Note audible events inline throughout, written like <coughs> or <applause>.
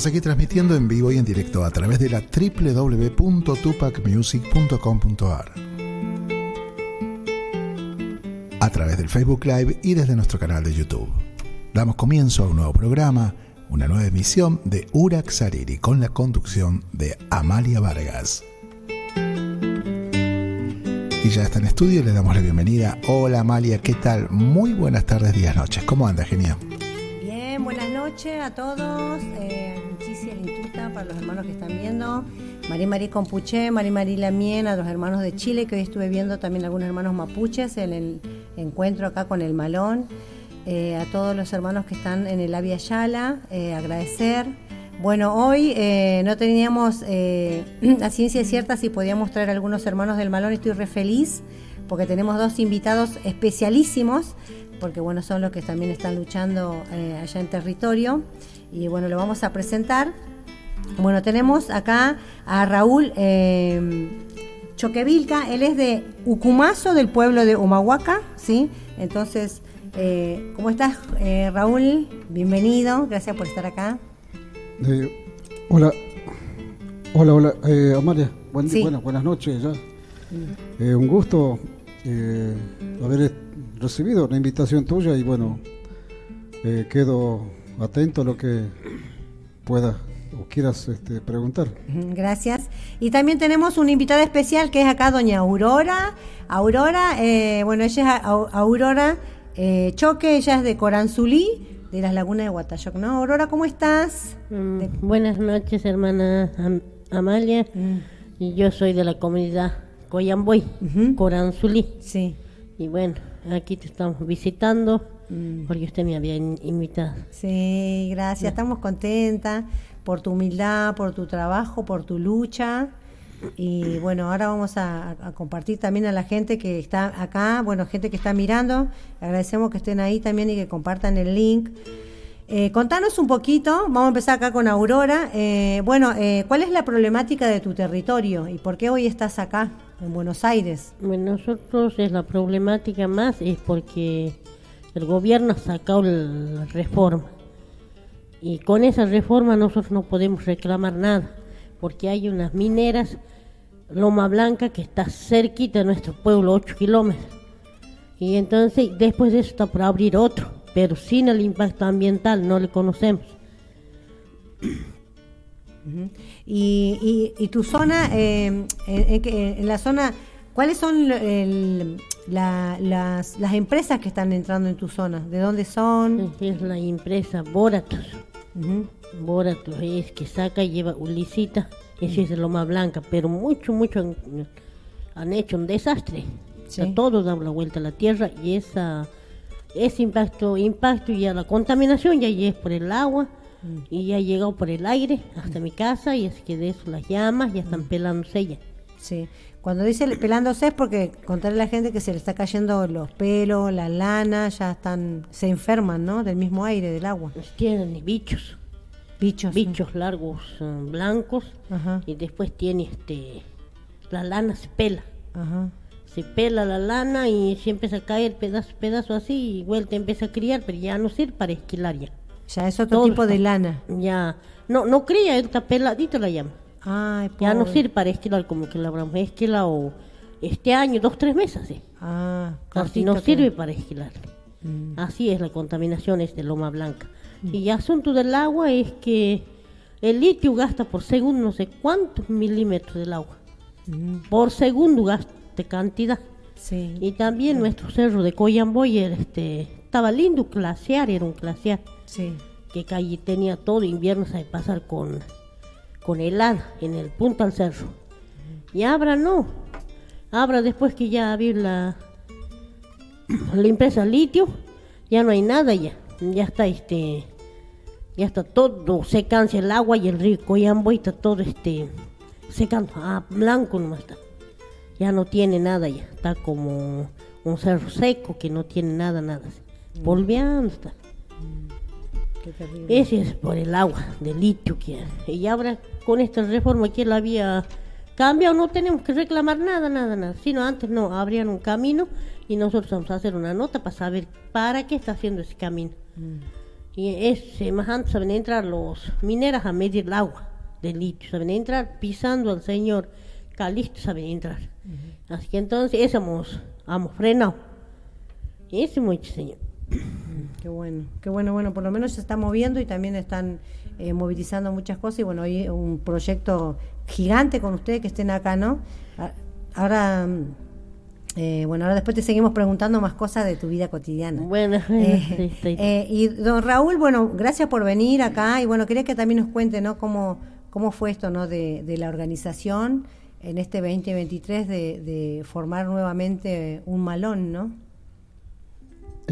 Estamos aquí transmitiendo en vivo y en directo a través de la www.tupacmusic.com.ar. A través del Facebook Live y desde nuestro canal de YouTube. Damos comienzo a un nuevo programa, una nueva emisión de Urak Sariri con la conducción de Amalia Vargas. Y ya está en estudio le damos la bienvenida. Hola Amalia, ¿qué tal? Muy buenas tardes, días, noches. ¿Cómo anda, genial? Buenas noches a todos. Eh, hermanos que están viendo. María Marí Compuché, María Marí Lamien, a los hermanos de Chile, que hoy estuve viendo también algunos hermanos mapuches en el encuentro acá con el Malón. Eh, a todos los hermanos que están en el Avia Yala, eh, agradecer. Bueno, hoy eh, no teníamos <clears throat> la ciencia cierta si podíamos traer algunos hermanos del Malón, estoy re feliz porque tenemos dos invitados especialísimos, porque bueno, son los que también están luchando allá en territorio, y bueno, lo vamos a presentar. Bueno, tenemos acá a Raúl Choquevilca, él es de Ucumazo, del pueblo de Humahuaca, ¿sí? Entonces, eh, ¿Cómo estás, eh, Raúl? Bienvenido, gracias por estar acá. Eh, hola, hola, hola, Amalia, buenas noches ya. Mm. un gusto haber recibido la invitación tuya y bueno, quedo atento a lo que pueda o quieras este, preguntar. Gracias. Y también tenemos una invitada especial que es acá doña Aurora. Aurora, bueno, ella es Aurora eh, Choque, ella es de Coranzulí, de las lagunas de Guatayoc, ¿no? Aurora, ¿cómo estás? Mm, buenas noches, hermana Amalia. Mm. Y yo soy de la comunidad Coyamboy, Coranzulí. Sí. Y bueno, aquí te estamos visitando mm. porque usted me había invitado. Sí, gracias. Estamos contentas por tu humildad, por tu trabajo, por tu lucha. Y bueno, ahora vamos a, compartir también a la gente que está acá, bueno, gente que está mirando. Agradecemos que estén ahí también y que compartan el link. Eh, contanos un poquito, vamos a empezar acá con Aurora. Eh, bueno, eh, ¿cuál es la problemática de tu territorio y por qué hoy estás acá, en Buenos Aires? Bueno, nosotros es la problemática más es porque el gobierno ha sacado la reforma y con esa reforma nosotros no podemos reclamar nada porque hay unas mineras Loma Blanca, que está cerquita de nuestro pueblo, 8 kilómetros. Y entonces, después de eso está por abrir otro, pero sin el impacto ambiental, no le conocemos. y, tu zona, eh, en, la zona, ¿cuáles son las, empresas que están entrando en tu zona? ¿De dónde son? Es la empresa Boratos. Boratos es que saca y lleva Ulisita ese es Loma Blanca, pero mucho, mucho han, hecho un desastre. todos dan la vuelta a la tierra y esa ese impacto, impacto y la contaminación ya es por el agua mm. y ya ha llegado por el aire hasta mi casa y es que de eso las llamas ya están mm. pelándose ya. Sí, cuando dice pelándose es porque contarle a la gente que se le está cayendo los pelos, la lana, ya están, se enferman, ¿no? Del mismo aire, del agua. Tienen bichos. Bichos. Bichos largos eh, blancos. Y después tiene este. La lana se pela. Se pela la lana y se empieza a caer pedazo, pedazo así y vuelta empieza a criar, pero ya no sirve para esquilar ya. Ya es otro tipo de lana. Ya. No, no cría, está peladito la llama. Ya no sirve para esquilar como que la habremos esquilado este año, dos, tres meses. ¿sí? Ah, Así no sirve para esquilar. Mm. Así es la contaminación es de loma blanca. Y el asunto del agua es que el litio gasta por segundo no sé cuántos milímetros del agua. Mm. Por segundo gasta cantidad. Sí. Y también nuestro cerro de Coyamboy este, estaba lindo glaciar, era un glaciar. Sí. Que calle tenía todo invierno se pasar con, con helada en el punto al cerro. Y Abra no. Abra después que ya había la, la empresa litio, ya no hay nada ya. Ya está este ya está todo secándose el agua y el río Coyambo está todo este secando, ah, blanco nomás está. Ya no tiene nada ya, está como un cerro seco que no tiene nada, nada. Volviendo está. Mm, Ese es por el agua de litio que y ahora con esta reforma que la había cambiado no tenemos que reclamar nada, nada, nada. Sino antes no, abrían un camino y nosotros vamos a hacer una nota para saber para qué está haciendo ese camino. Mm Y es, más antes saben entrar los mineros a medir el agua del litio, saben entrar pisando al señor Calisto, saben entrar. Así que entonces, eso hemos, hemos frenado. Ese mucho, señor. Qué bueno, qué bueno, bueno, por lo menos se está moviendo y también están eh, movilizando muchas cosas y bueno, hoy un proyecto gigante con ustedes que estén acá, ¿no? Ahora, eh, bueno, ahora después te seguimos preguntando más cosas de tu vida cotidiana. Bueno, <laughs> <laughs> eh, y don Raúl, bueno, gracias por venir acá y bueno, quería que también nos cuente, ¿no? Cómo, cómo fue esto, ¿no? De, de la organización en este 2023 de, de formar nuevamente un malón, ¿no?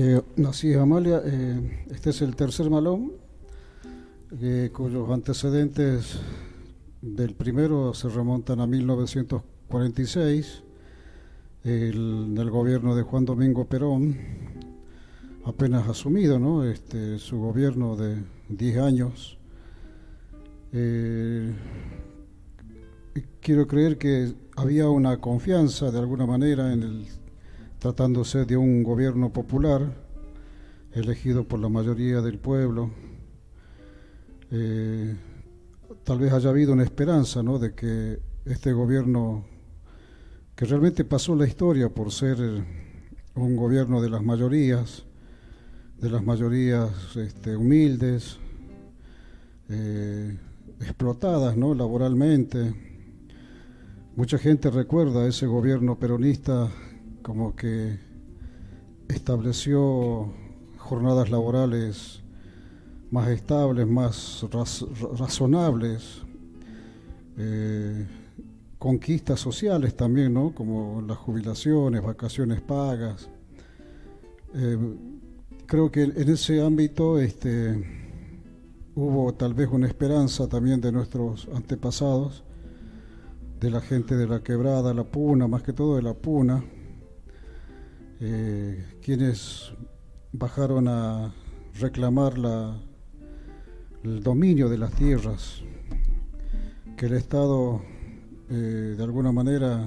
Eh, sí, Amalia, eh, este es el tercer malón, eh, cuyos antecedentes del primero se remontan a 1946, el, el gobierno de Juan Domingo Perón, apenas asumido, ¿no? Este, su gobierno de 10 años. Eh, quiero creer que había una confianza de alguna manera en el tratándose de un gobierno popular elegido por la mayoría del pueblo. Eh, tal vez haya habido una esperanza ¿no? de que este gobierno, que realmente pasó la historia por ser un gobierno de las mayorías, de las mayorías este, humildes, eh, explotadas ¿no? laboralmente. Mucha gente recuerda ese gobierno peronista como que estableció jornadas laborales más estables, más razonables, eh, conquistas sociales también, ¿no? como las jubilaciones, vacaciones pagas. Eh, creo que en ese ámbito este, hubo tal vez una esperanza también de nuestros antepasados, de la gente de la quebrada, la puna, más que todo de la puna, eh, quienes bajaron a reclamar la, el dominio de las tierras, que el Estado eh, de alguna manera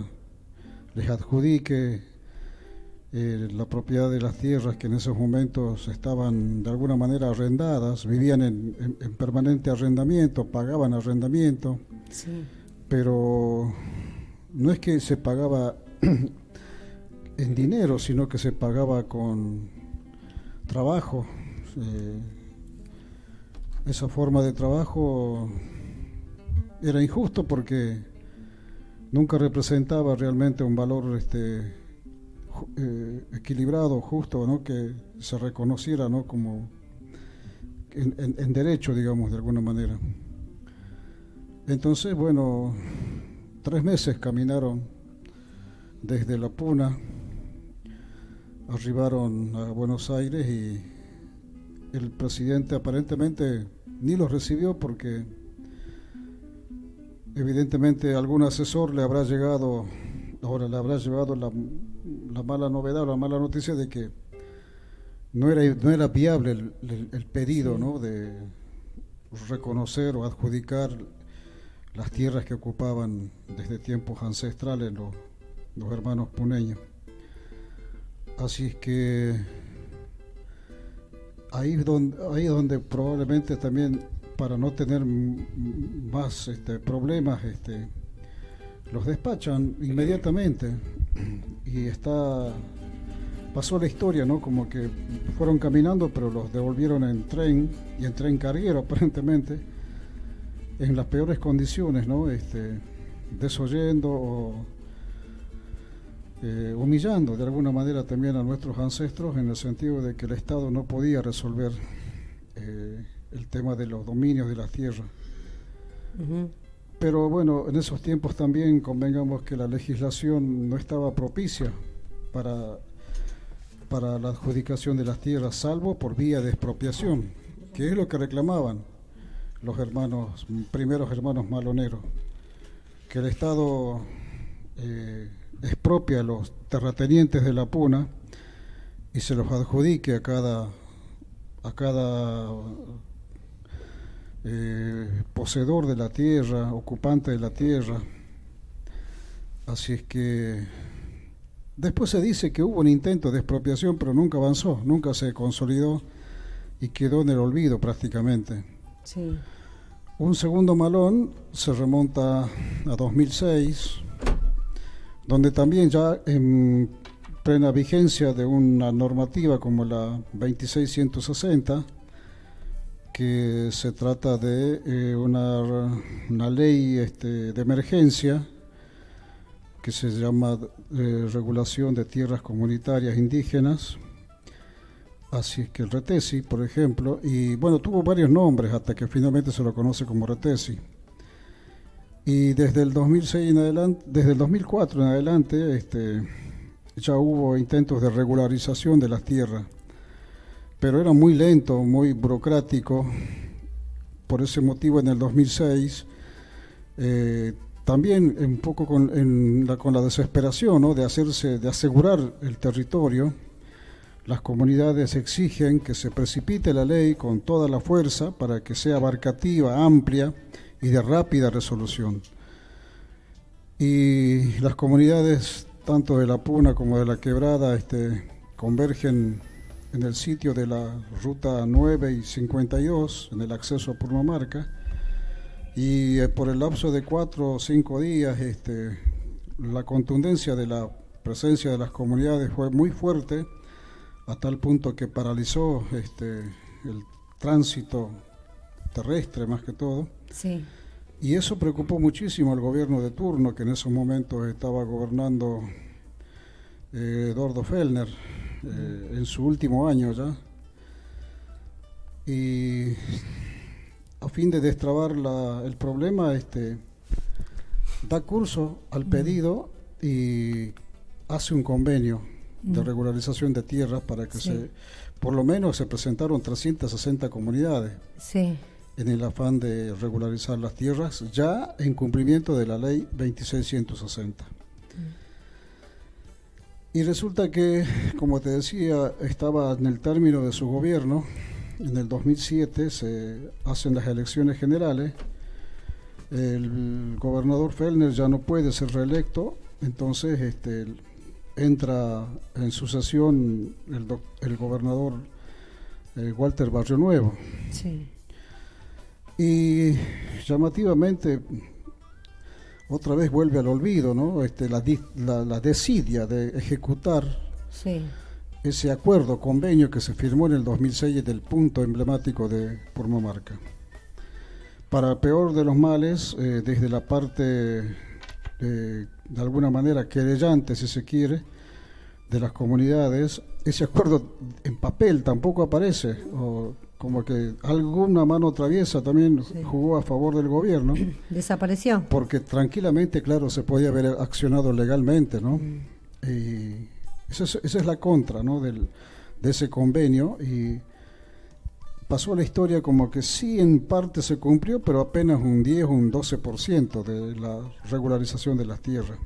les adjudique eh, la propiedad de las tierras que en esos momentos estaban de alguna manera arrendadas, vivían en, permanente arrendamiento, pagaban arrendamiento, pero no es que se pagaba en dinero, sino que se pagaba con trabajo. Eh, esa forma de trabajo era injusto porque nunca representaba realmente un valor este, eh, equilibrado, justo, ¿no? que se reconociera ¿no? como en, en, derecho, digamos, de alguna manera. Entonces, bueno, tres meses caminaron desde La Puna arribaron a Buenos Aires y el presidente aparentemente ni los recibió porque evidentemente algún asesor le habrá llegado, ahora le habrá llevado la, mala novedad o la mala noticia de que no era, no era viable el, pedido ¿no? de reconocer o adjudicar las tierras que ocupaban desde tiempos ancestrales los, los hermanos puneños. Así es que ahí es donde, ahí donde probablemente también para no tener más este, problemas este, los despachan inmediatamente. Y está pasó la historia no como que fueron caminando pero los devolvieron en tren y en tren carguero <laughs> aparentemente en las peores condiciones no este desoyendo o eh, humillando de alguna manera también a nuestros ancestros en el sentido de que el Estado no podía resolver eh, el tema de los dominios de la tierra. Pero bueno, en esos tiempos también convengamos que la legislación no estaba propicia para, para la adjudicación de las tierras, salvo por vía de expropiación, que es lo que reclamaban los hermanos, primeros hermanos maloneros, que el Estado eh, expropia a los terratenientes de la Puna y se los adjudique a cada, a cada eh, poseedor de la tierra, ocupante de la tierra. Así es que después se dice que hubo un intento de expropiación, pero nunca avanzó, nunca se consolidó y quedó en el olvido prácticamente. Sí. Un segundo malón se remonta a 2006, donde también ya en plena vigencia de una normativa como la 2660, que se trata de eh, una, ley este, de emergencia que se llama eh, Regulación de Tierras Comunitarias Indígenas, así es que el RETESI, por ejemplo, y bueno, tuvo varios nombres hasta que finalmente se lo conoce como RETESI. Y desde el 2006 en adelante, desde el 2004 en adelante, ya hubo intentos de regularización de las tierras, pero era muy lento, muy burocrático. Por ese motivo, en el 2006, eh, también un poco con, la, con la desesperación de hacerse, de asegurar el territorio, las comunidades exigen que se precipite la ley con toda la fuerza para que sea abarcativa, amplia y de rápida resolución. Y las comunidades tanto de la Puna como de la Quebrada, este, convergen en el sitio de la ruta 9 y 52, en el acceso a Purmamarca, y eh, por el lapso de cuatro o cinco días, este, la contundencia de la presencia de las comunidades fue muy fuerte, a tal punto que paralizó este, el tránsito terrestre más que todo. Sí. Y eso preocupó muchísimo al gobierno de turno, que en esos momentos estaba gobernando eh, Eduardo Fellner, eh, en su último año ya. Y a fin de destrabar el problema, este, da curso al pedido y hace un convenio de regularización de tierras para que se, por lo menos se presentaron 360 comunidades. Sí en el afán de regularizar las tierras, ya en cumplimiento de la ley 2660. Y resulta que, como te decía, estaba en el término de su gobierno, en el 2007 se hacen las elecciones generales, el gobernador Fellner ya no puede ser reelecto, entonces este, entra en sucesión el, el gobernador eh, Walter Barrio Nuevo. Sí. Y llamativamente, otra vez vuelve al olvido, ¿no? Este, la, la, desidia de ejecutar ese acuerdo, convenio que se firmó en el 2006 del punto emblemático de Purmamarca. Para peor de los males, eh, desde la parte, de alguna manera, querellante, si se quiere, de las comunidades, ese acuerdo en papel tampoco aparece, o como que alguna mano traviesa también jugó a favor del gobierno. <clears throat> Desapareció. Porque tranquilamente, claro, se podía haber accionado legalmente, ¿no? Mm. Y esa es, esa es, la contra, ¿no? Del, de ese convenio y pasó a la historia como que sí en parte se cumplió, pero apenas un 10 o un 12% de la regularización de las tierras.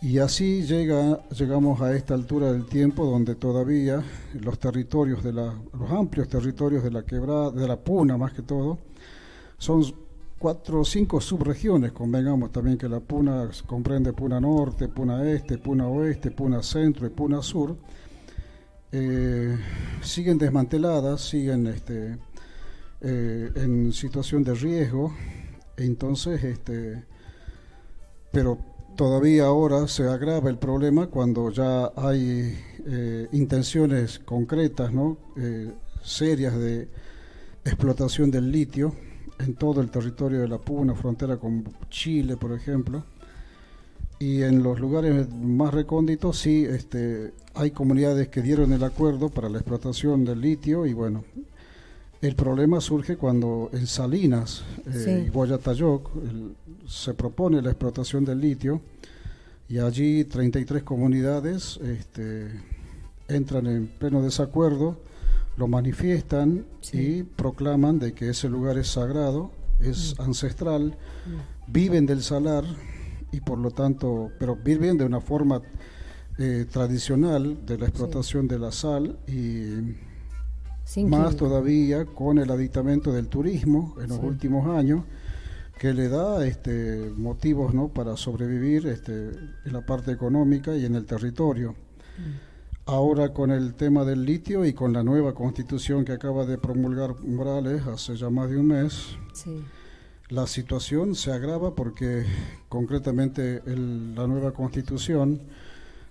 Y así llega, llegamos a esta altura del tiempo donde todavía los territorios de la, los amplios territorios de la quebrada, de la Puna más que todo, son cuatro o cinco subregiones, convengamos también que la Puna comprende Puna Norte, Puna Este, Puna Oeste, Puna Centro y Puna Sur, eh, siguen desmanteladas, siguen este, eh, en situación de riesgo, entonces, este, pero todavía ahora se agrava el problema cuando ya hay eh, intenciones concretas, ¿no? Eh, serias de explotación del litio en todo el territorio de la Puna, frontera con Chile, por ejemplo. Y en los lugares más recónditos sí este, hay comunidades que dieron el acuerdo para la explotación del litio y bueno, el problema surge cuando en Salinas eh, y Boyatayoc se propone la explotación del litio y allí 33 comunidades este, entran en pleno desacuerdo, lo manifiestan y proclaman de que ese lugar es sagrado, es mm. ancestral, mm. viven del salar y por lo tanto, pero viven de una forma eh, tradicional de la explotación de la sal y más todavía con el aditamento del turismo en los últimos años que le da este, motivos ¿no? para sobrevivir este, en la parte económica y en el territorio. Mm. ahora con el tema del litio y con la nueva constitución que acaba de promulgar Morales hace ya más de un mes, la situación se agrava porque concretamente la nueva constitución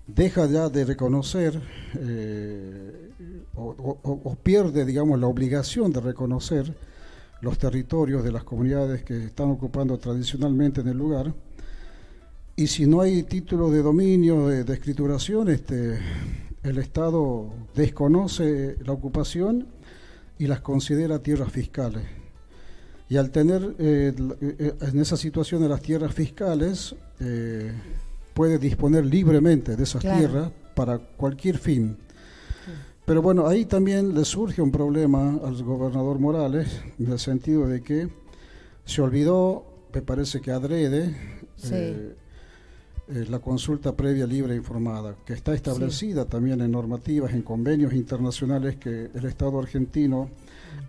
deja ya de reconocer eh, o, pierde, digamos, la obligación de reconocer los territorios de las comunidades que están ocupando tradicionalmente en el lugar. Y si no hay título de dominio, de, de escrituración, este, el Estado desconoce la ocupación y las considera tierras fiscales. Y al tener eh, eh, en esa situación de las tierras fiscales, eh, puede disponer libremente de esas tierras para cualquier fin. Pero bueno, ahí también le surge un problema al gobernador Morales, en el sentido de que se olvidó, me parece que adrede, eh, la consulta previa libre e informada, que está establecida también en normativas, en convenios internacionales que el Estado argentino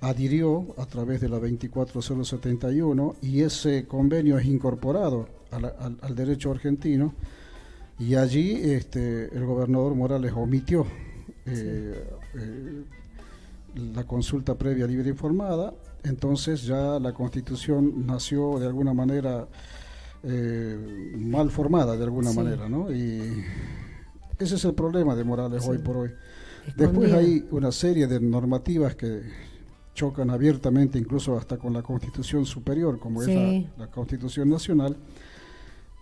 adhirió a través de la 24071 y ese convenio es incorporado al, derecho argentino y allí este, el gobernador Morales omitió eh, eh, la consulta previa libre e informada, entonces ya la constitución nació de alguna manera eh, mal formada de alguna manera, ¿no? Y ese es el problema de Morales hoy por hoy. Después hay una serie de normativas que chocan abiertamente, incluso hasta con la Constitución Superior, como es la, Constitución Nacional.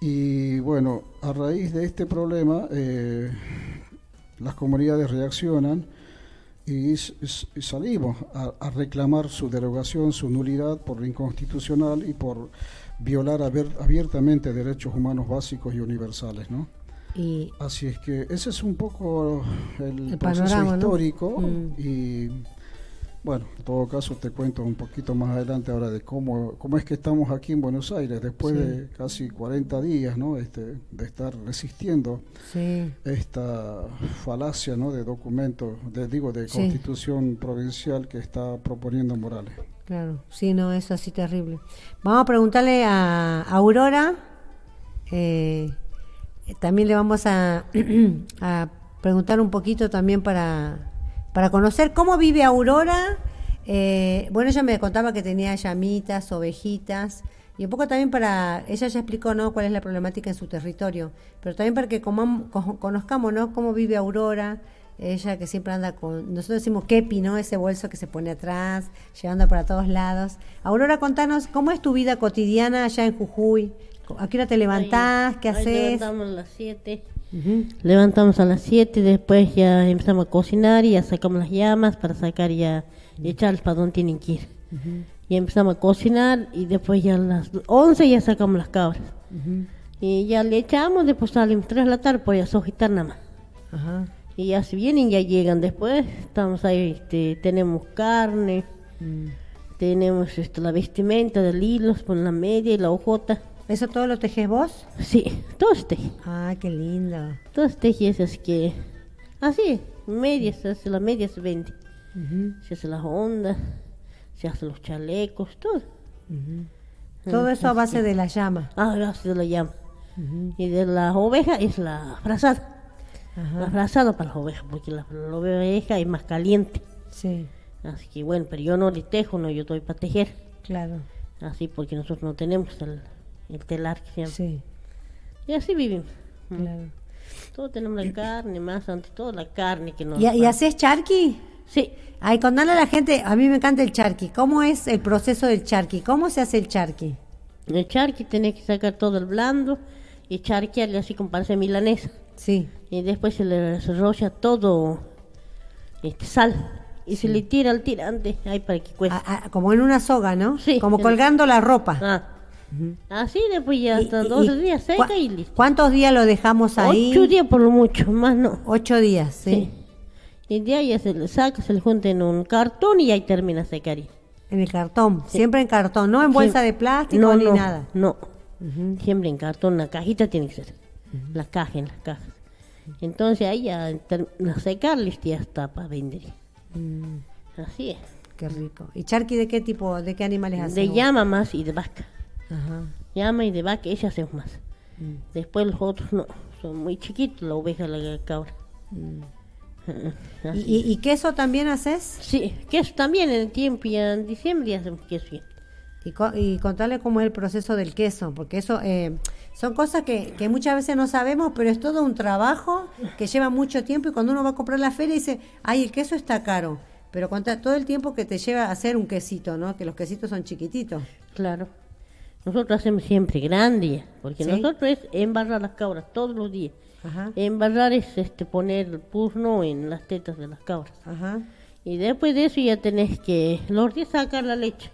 Y bueno, a raíz de este problema, eh, las comunidades reaccionan y, salimos a, reclamar su derogación, su nulidad por inconstitucional y por violar abiertamente derechos humanos básicos y universales, ¿no? Y Así es que ese es un poco el, proceso histórico mm. y bueno, en todo caso te cuento un poquito más adelante ahora de cómo, cómo es que estamos aquí en Buenos Aires después de casi 40 días ¿no? este, de estar resistiendo esta falacia ¿no? de documento, de, digo, de constitución provincial que está proponiendo Morales. Claro, sí, no, es así terrible. Vamos a preguntarle a Aurora, eh, también le vamos a, <clears throat> a, preguntar un poquito también para, para conocer cómo vive Aurora. Eh, bueno, ella me contaba que tenía llamitas, ovejitas, y un poco también para, ella ya explicó ¿no? cuál es la problemática en su territorio, pero también para que conozcamos ¿no? cómo vive Aurora, ella que siempre anda con, nosotros decimos kepi, ¿no? Ese bolso que se pone atrás, llevando para todos lados. Aurora, contanos, ¿cómo es tu vida cotidiana allá en Jujuy? ¿A qué hora te levantás? ¿Qué haces? Levantamos a las 7. Levantamos a las 7, después ya empezamos a cocinar y ya sacamos las llamas para sacar ya, y echarles para donde tienen que ir. Y empezamos a cocinar y después ya a las 11 ya sacamos las cabras. Y ya le echamos, después salimos 3 de la tarde, pues ya sojitar nada más. Ajá. Y ya si vienen, ya llegan después. Estamos ahí, este, tenemos carne, mm. tenemos esto, la vestimenta de hilos con la media y la hojota. ¿Eso todo lo tejes vos? Sí, todo se teje. Ah, qué lindo. Todo se teje, es que... Así, medias, se hace la media se vende. Se hace las ondas, se hace los chalecos, todo. Todo eso a base de la llama. Ah, a base de la llama. Y de la oveja es la frazada. Ajá. para las ovejas, porque la, oveja es más caliente. Sí. Así que bueno, pero yo no le tejo, no, yo estoy para tejer. Claro. Así porque nosotros no tenemos el, telar que se llama. Sí. Y así vivimos. Claro. Todos tenemos la carne, más antes todo la carne que nos... ¿Y, ¿y haces charqui? Sí. Ay, contarle a la gente, a mí me encanta el charqui. ¿Cómo es el proceso del charqui? ¿Cómo se hace el charqui? El charqui tenés que sacar todo el blando y charquearle así como parece milanesa. Sí. Y después se le rocha todo este, sal. Y se le tira al tirante ahí para que cueste. Como en una soga, ¿no? Sí. Como colgando la ropa. Ah. Así después ya hasta dos días seca y listo. ¿Cuántos días lo dejamos ahí? Ocho días por lo mucho, más no. Ocho días, sí. Y de ahí ya se le saca, se le junta en un cartón y ahí termina secar. En el cartón, siempre en cartón, no en bolsa de plástico ni nada. No, siempre en cartón, una cajita tiene que ser. La caja en las cajas. Entonces ahí ya a secarles ya está para vender. Mm. Así es. Qué rico. ¿Y charqui de qué tipo, de qué animales hacen? De llama más y de vaca. Llama y de vaca, ellas hacen más. Mm. Después los otros no, son muy chiquitos, la oveja, la cabra. Mm. <laughs> ¿Y, ¿Y, queso también haces? Sí, queso también en el tiempo y en diciembre hacemos queso. Y, y contarle cómo es el proceso del queso, porque eso eh, son cosas que, que, muchas veces no sabemos, pero es todo un trabajo que lleva mucho tiempo y cuando uno va a comprar la feria dice, ay, el queso está caro, pero cuenta todo el tiempo que te lleva a hacer un quesito, ¿no? Que los quesitos son chiquititos. Claro. Nosotros hacemos siempre grande, porque nosotros es embarrar las cabras todos los días. Embarrar es este, poner el purno en las tetas de las cabras. Y después de eso ya tenés que, los días sacar la leche.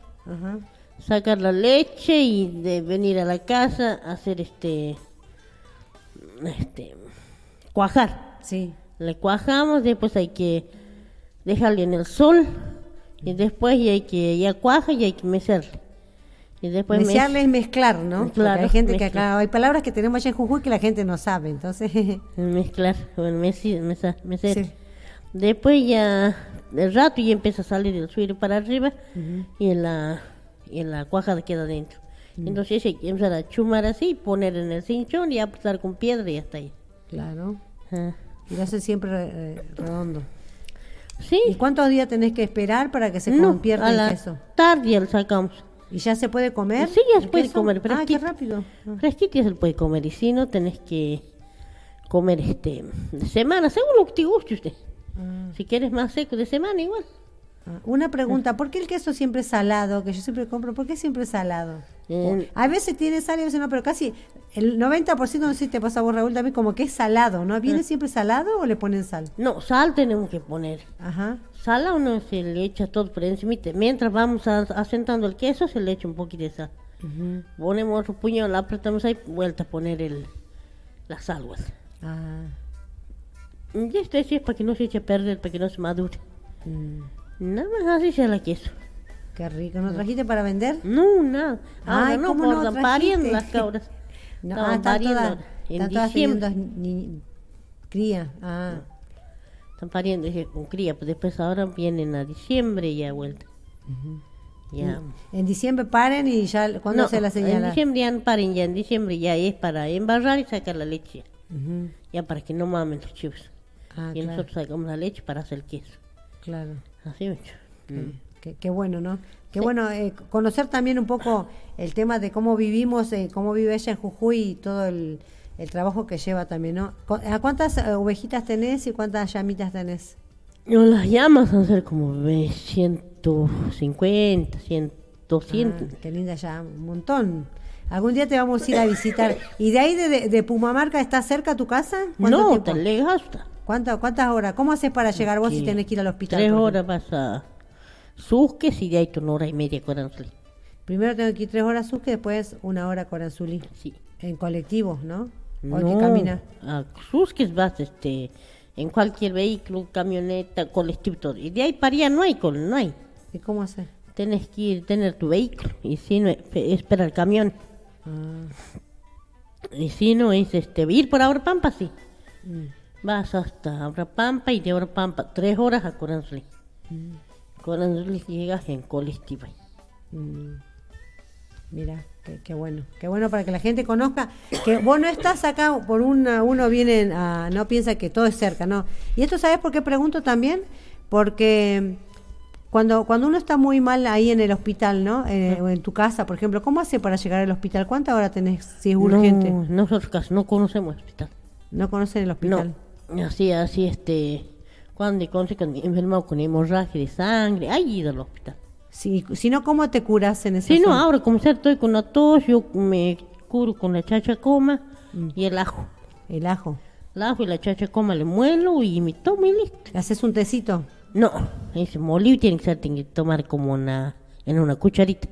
Sacar la leche y de venir a la casa a hacer este, este, cuajar. Sí. Le cuajamos, después hay que dejarle en el sol y después ya hay que, ya cuaja y hay que mecerle. Y después es mezclar, ¿no? Claro, hay gente que acá, hay palabras que tenemos allá en Jujuy que la gente no sabe, entonces... <laughs> mezclar, bueno, mecer. Después ya, el rato ya empieza a salir el suelo para arriba y en la, y la cuaja queda dentro. Entonces hay que empezar a chumar así, poner en el cinchón y apretar con piedra y hasta ahí. Claro. Y lo hace siempre eh, redondo. Sí. ¿Y cuántos días tenés que esperar para que se convierta en queso? tarde lo sacamos. ¿Y ya se puede comer? Sí, ya se puede comer. Ah, qué rápido. Fresquito ya se puede comer. Y si no, tenés que comer este de semana, según lo que te guste usted. Ah. Si quieres más seco de semana, igual. Ah, una pregunta, ¿por qué el queso siempre es salado? Que yo siempre compro, ¿por qué siempre es salado? a veces tiene sal y a veces no, pero casi el 90% no sé si te pasa a vos, Raúl, también como que es salado, ¿no? ¿Viene ah. siempre salado o le ponen sal? No, sal tenemos que poner. Ajá. Sal a uno se le echa todo por encima. Mientras vamos asentando el queso, se le echa un poquito de sal. Ponemos otro puño, la apretamos ahí, vuelta a poner el, las aguas. Ah. Y esto es para que no se eche a perder, para que no se madure. Mm. Nada más así se la queso. Qué rico. ¿No trajiste para vender? No, nada. Ay, no, ¿cómo no <laughs> pariendo las cabras. no, ah, en diciembre. Ni, cría. Ah. Están pariendo con cría, pues después ahora vienen a diciembre y a vuelta. Ya. En diciembre paren y ya, ¿cuándo se la señala? En diciembre ya paren, ya en diciembre ya es para embarrar y sacar la leche. Ya para que no mamen los chivos. Ah, y nosotros sacamos la leche para hacer queso. Claro. Así mucho. Mm. Qué, bueno, ¿no? Qué bueno eh, conocer también un poco el tema de cómo vivimos, eh, cómo vive ella en Jujuy y todo el, trabajo que lleva también, ¿no? ¿A cuántas eh, ovejitas tenés y cuántas llamitas tenés? No, las llamas van a ser como 150, 100, 200. qué linda ya, un montón. Algún día te vamos a ir a visitar. ¿Y de ahí de, de, Pumamarca está cerca tu casa? No, te lejos. ¿Cuántas, ¿Cuántas horas? ¿Cómo haces para llegar vos si tenés que ir al hospital? Tres horas vas a Susques y de ahí una hora y media a Coranzuli. Primero tengo que ir tres horas a Susques, después una hora a Coranzuli. Sí. En colectivo, ¿no? ¿O no, que camina? a Susques vas este, en cualquier vehículo, camioneta, colectivo, todo. Y de ahí para allá no hay, no hay. ¿Y cómo haces? Tienes que ir, tener tu vehículo y si no, espera el camión. Ah. Y si no, es este, ir por Ahora Pampa, sí. Mm. Vas hasta Abra Pampa y de Abra Pampa tres horas a Coranzuli. Mm. Coranzuli llegas en colectivo. Mm. Mira, qué, bueno, qué bueno para que la gente conozca que vos no estás acá por una, uno viene a, no piensa que todo es cerca, no. Y esto sabes por qué pregunto también, porque cuando cuando uno está muy mal ahí en el hospital, ¿no? Eh, o en tu casa, por ejemplo, ¿cómo hace para llegar al hospital? ¿Cuánta hora tenés si es urgente? No, nosotros no conocemos el hospital. No conocen el hospital. Así, así, este, cuando han enfermado con hemorragia de sangre, hay ido al hospital. Sí, si no, ¿cómo te curas en ese Si no, ahora como sea, estoy con la tos, yo me curo con la chacha coma mm. y el ajo. El ajo. El ajo y la chacha coma le muelo y me tomo y listo. ¿Haces un tecito? No, ese molido tiene que ser, tiene que tomar como una, en una cucharita,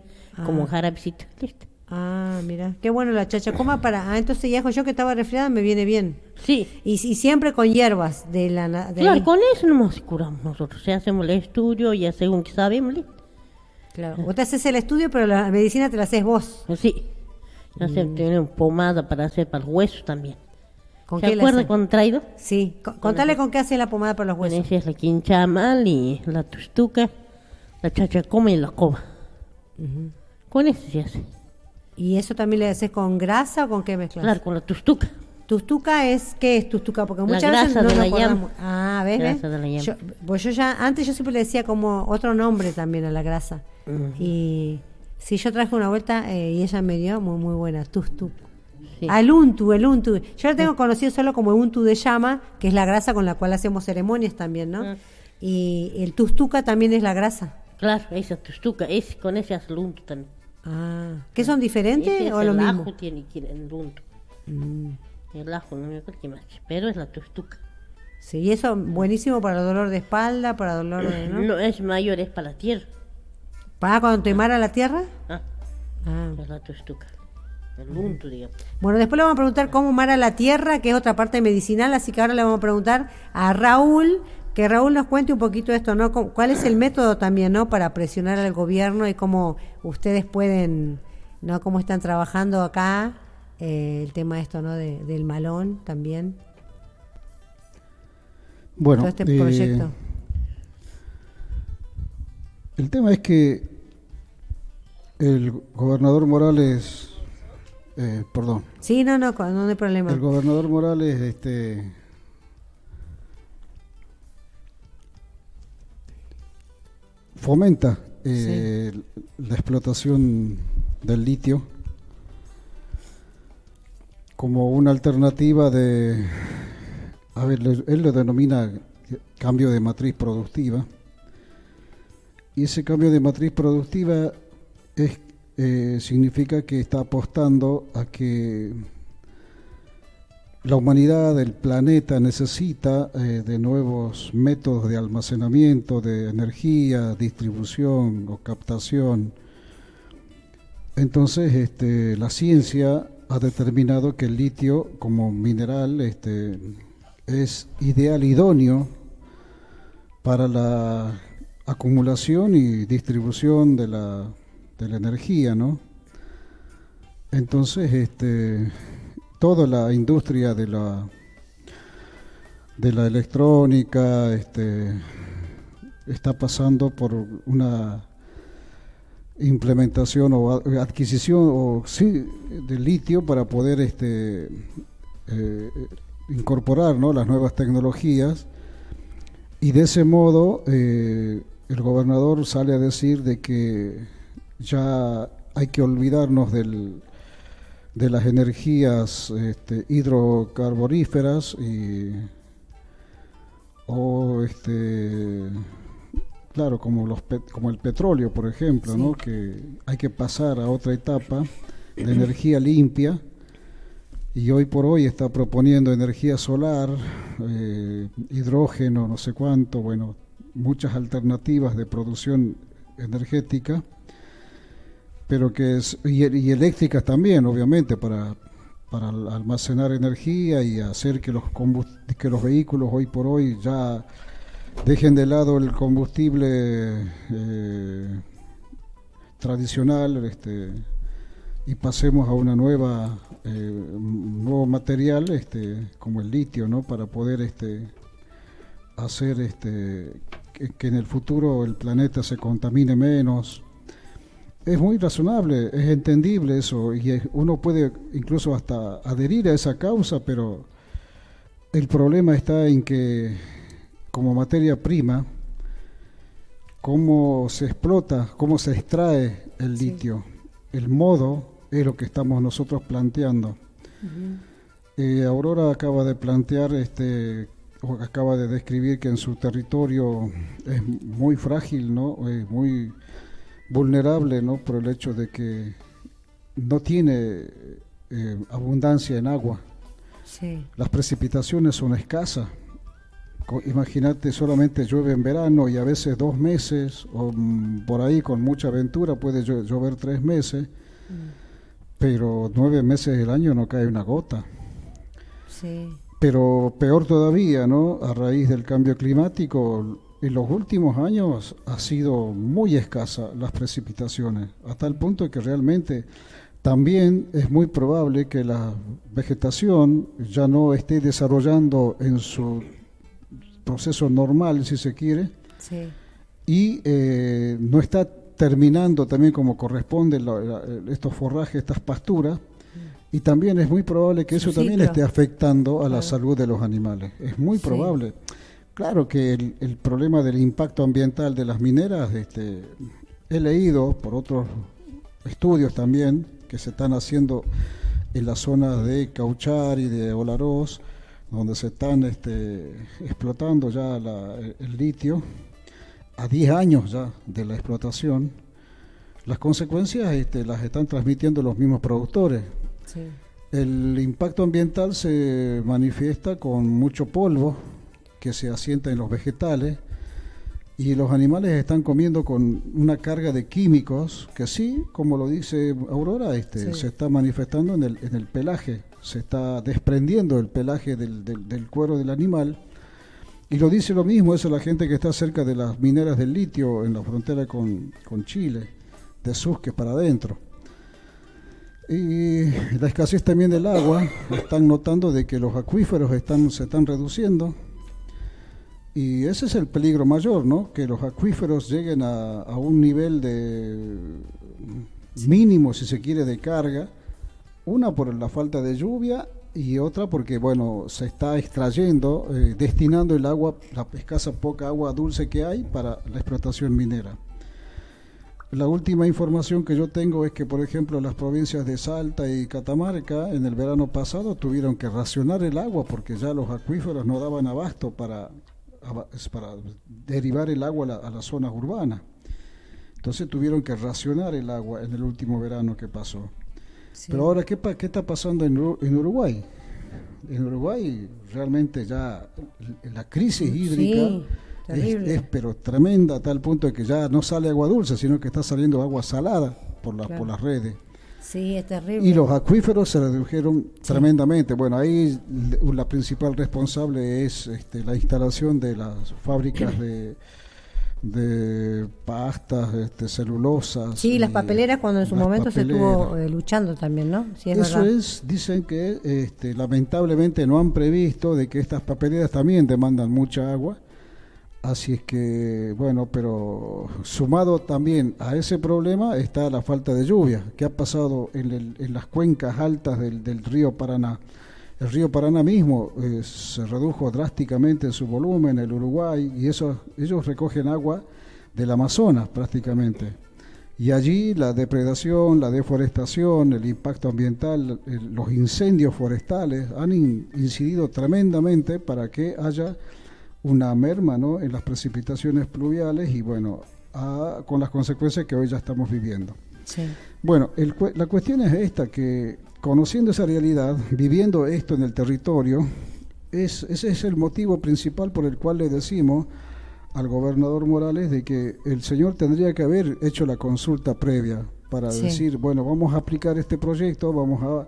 como un ah. listo. Ah, mira, qué bueno la chachacoma para. Ah, entonces ya yo que estaba resfriada me viene bien. Sí. Y, siempre con hierbas de la. claro, con eso no nos curamos nosotros. O hacemos el estudio ya según que sabemos. Claro, vos te haces el estudio, pero la medicina te la haces vos. Sí. Mm. Tenemos pomada para hacer para los huesos también. ¿Con ¿Se acuerda con traído? Sí. contale con qué hace la pomada para los huesos. Con es la quinchamal y la tustuca, la chachacoma y la coba. Con eso se hace. ¿Y eso también le haces con grasa o con qué mezclas? Claro, con la tustuca. Tustuca es, ¿qué es tustuca? Porque muchas veces no lo acordamos. Ah, ¿ves? ves? Yo, pues yo ya, antes yo siempre le decía como otro nombre también a la grasa. Y si yo traje una vuelta eh, y ella me dio muy, muy buena. Al untu, el untu. Yo la tengo conocido solo como untu de llama, que es la grasa con la cual hacemos ceremonias también, ¿no? Y el tustuca también es la grasa. Claro, esa tustuca, es, con ese hace el untu también. Ah, ¿qué son diferentes o lo mismo? El ajo tiene, el untu. Mm. El ajo, no me acuerdo qué más, pero es la tustuca. Sí, y eso buenísimo para dolor de espalda, para dolor de... ¿no? <clears throat> no es mayor, es para la tierra. ¿Para cuando te mara la tierra? Ah, ah. es la tustuca. Bueno, después le vamos a preguntar cómo mara la tierra, que es otra parte medicinal, así que ahora le vamos a preguntar a Raúl, que Raúl nos cuente un poquito esto, ¿no? ¿Cuál es el método también, ¿no? Para presionar al gobierno y cómo ustedes pueden, ¿no? Cómo están trabajando acá eh, el tema esto, ¿no? del malón también. Bueno, este eh, proyecto. El tema es que el gobernador Morales eh, perdón. Sí, no, no, no hay problema. El gobernador Morales este, fomenta eh, la explotación del litio como una alternativa de, a ver, él lo denomina cambio de matriz productiva, y ese cambio de matriz productiva es eh, significa que está apostando a que la humanidad, el planeta necesita eh, de nuevos métodos de almacenamiento de energía, distribución o captación. Entonces, este, la ciencia ha determinado que el litio como mineral este, es ideal, idóneo para la acumulación y distribución de la de la energía, ¿no? Entonces, este, toda la industria de la de la electrónica este, está pasando por una implementación o adquisición o sí de litio para poder este eh, incorporar ¿no? las nuevas tecnologías y de ese modo eh, el gobernador sale a decir de que ya hay que olvidarnos del, de las energías este, hidrocarboníferas y, o este claro como los como el petróleo por ejemplo ¿no? que hay que pasar a otra etapa de energía limpia y hoy por hoy está proponiendo energía solar eh, hidrógeno no sé cuánto bueno muchas alternativas de producción energética pero que es, y, eléctricas también, obviamente, para, para almacenar energía y hacer que los, que los vehículos hoy por hoy ya dejen de lado el combustible eh, tradicional este, y pasemos a una nueva eh, nuevo material este, como el litio no para poder este hacer este que en el futuro el planeta se contamine menos. Es muy razonable, es entendible eso, y uno puede incluso hasta adherir a esa causa, pero el problema está en que como materia prima, cómo se explota, cómo se extrae el litio, el modo es lo que estamos nosotros planteando. Eh, Aurora acaba de plantear, este, acaba de describir que en su territorio es muy frágil, ¿no? Es muy vulnerable ¿no? por el hecho de que no tiene eh, abundancia en agua. Las precipitaciones son escasas. Imagínate, solamente llueve en verano y a veces dos meses, o mm, por ahí con mucha aventura puede llover tres meses, mm. pero nueve meses del año no cae una gota. Pero peor todavía, ¿no? A raíz del cambio climático, en los últimos años ha sido muy escasa las precipitaciones, hasta el punto que realmente también es muy probable que la vegetación ya no esté desarrollando en su proceso normal, si se quiere, y eh, no está terminando también como corresponde estos forrajes, estas pasturas, Y también es muy probable que eso también esté afectando a la salud de los animales. Es muy probable. Claro que el, problema del impacto ambiental de las mineras, este, he leído por otros estudios también que se están haciendo en las zonas de Cauchar y de Olaroz, donde se están este, explotando ya el litio, a 10 años ya de la explotación, las consecuencias este, las están transmitiendo los mismos productores. El impacto ambiental se manifiesta con mucho polvo que se asienta en los vegetales y los animales están comiendo con una carga de químicos que sí, como lo dice Aurora, este, se está manifestando en el, en el pelaje, se está desprendiendo el pelaje del, del cuero del animal. Y lo dice lo mismo, eso la gente que está cerca de las mineras del litio en la frontera con, Chile, de Susque para adentro. Y la escasez también del agua, están notando de que los acuíferos están, se están reduciendo. Y ese es el peligro mayor, ¿no? Que los acuíferos lleguen a, a un nivel de mínimo, si se quiere, de carga. Una por la falta de lluvia y otra porque bueno se está extrayendo eh, destinando el agua la escasa poca agua dulce que hay para la explotación minera la última información que yo tengo es que por ejemplo las provincias de Salta y Catamarca en el verano pasado tuvieron que racionar el agua porque ya los acuíferos no daban abasto para para derivar el agua a, las zonas urbanas. Entonces tuvieron que racionar el agua en el último verano que pasó. Pero ahora, ¿qué, ¿qué está pasando en, Uruguay? En Uruguay realmente ya la crisis hídrica es, pero tremenda a tal punto de que ya no sale agua dulce, sino que está saliendo agua salada por, por las redes. Sí, es terrible. Y los acuíferos se redujeron tremendamente. Bueno, ahí la principal responsable es este, la instalación de las fábricas de de pastas, este, celulosas. Sí, las papeleras cuando en su momento se estuvo eh, luchando también, ¿no? Eso es, dicen que este, lamentablemente no han previsto de que estas papeleras también demandan mucha agua. Así es que, bueno, pero sumado también a ese problema está la falta de lluvia que ha pasado en, en las cuencas altas del, del río Paraná. El río Paraná mismo eh, se redujo drásticamente en su volumen, el Uruguay, y eso, ellos recogen agua del Amazonas prácticamente. Y allí la depredación, la deforestación, el impacto ambiental, los incendios forestales han incidido tremendamente para que haya una merma ¿no? en las precipitaciones pluviales y bueno, con las consecuencias que hoy ya estamos viviendo. Bueno, la cuestión es esta, que conociendo esa realidad, viviendo esto en el territorio, es, ese es el motivo principal por el cual le decimos al gobernador Morales de que el señor tendría que haber hecho la consulta previa para decir, bueno, vamos a aplicar este proyecto, vamos a